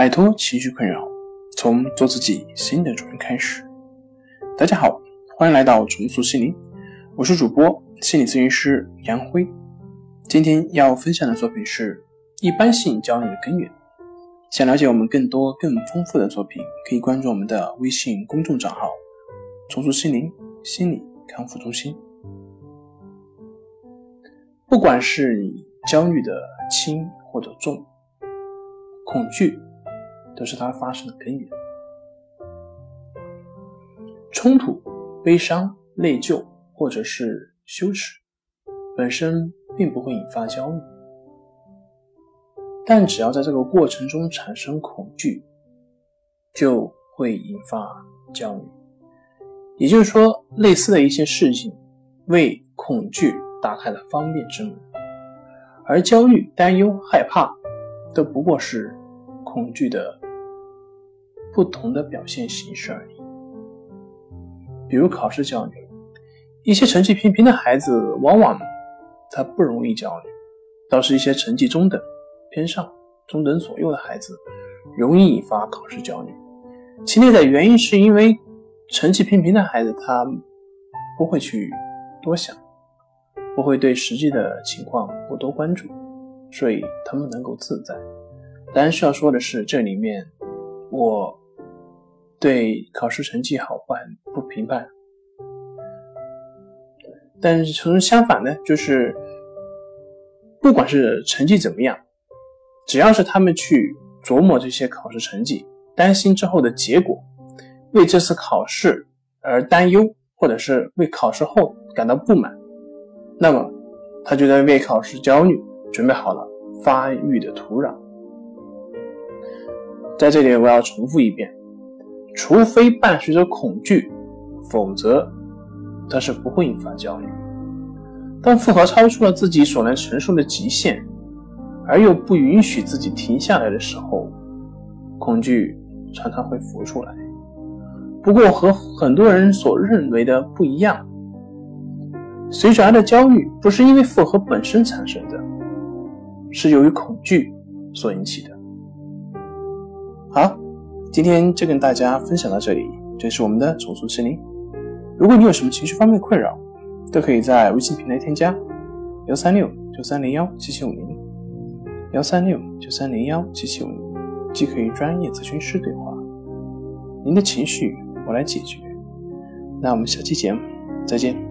摆脱情绪困扰，从做自己新的主人开始。大家好，欢迎来到重塑心灵，我是主播心理咨询师杨辉。今天要分享的作品是一般性焦虑的根源。想了解我们更多更丰富的作品，可以关注我们的微信公众账号“重塑心灵心理康复中心”。不管是你焦虑的轻或者重，恐惧。都是它发生的根源。冲突、悲伤、内疚或者是羞耻，本身并不会引发焦虑，但只要在这个过程中产生恐惧，就会引发焦虑。也就是说，类似的一些事情为恐惧打开了方便之门，而焦虑、担忧、害怕都不过是恐惧的。不同的表现形式而已。比如考试焦虑，一些成绩平平的孩子，往往他不容易焦虑；倒是一些成绩中等、偏上、中等左右的孩子，容易引发考试焦虑。其内在原因是因为成绩平平的孩子，他不会去多想，不会对实际的情况过多关注，所以他们能够自在。当然需要说的是，这里面我。对考试成绩好坏不评判，但是从相反呢，就是不管是成绩怎么样，只要是他们去琢磨这些考试成绩，担心之后的结果，为这次考试而担忧，或者是为考试后感到不满，那么他就在为考试焦虑准备好了发育的土壤。在这里，我要重复一遍。除非伴随着恐惧，否则它是不会引发焦虑。当负荷超出了自己所能承受的极限，而又不允许自己停下来的时候，恐惧常常会浮出来。不过和很多人所认为的不一样，随之而的焦虑不是因为负荷本身产生的，是由于恐惧所引起的。好。今天就跟大家分享到这里，这是我们的重塑心灵。如果你有什么情绪方面的困扰，都可以在微信平台添加幺三六九三零幺七七五零幺三六九三零幺七七五零，既可以专业咨询师对话，您的情绪我来解决。那我们下期节目再见。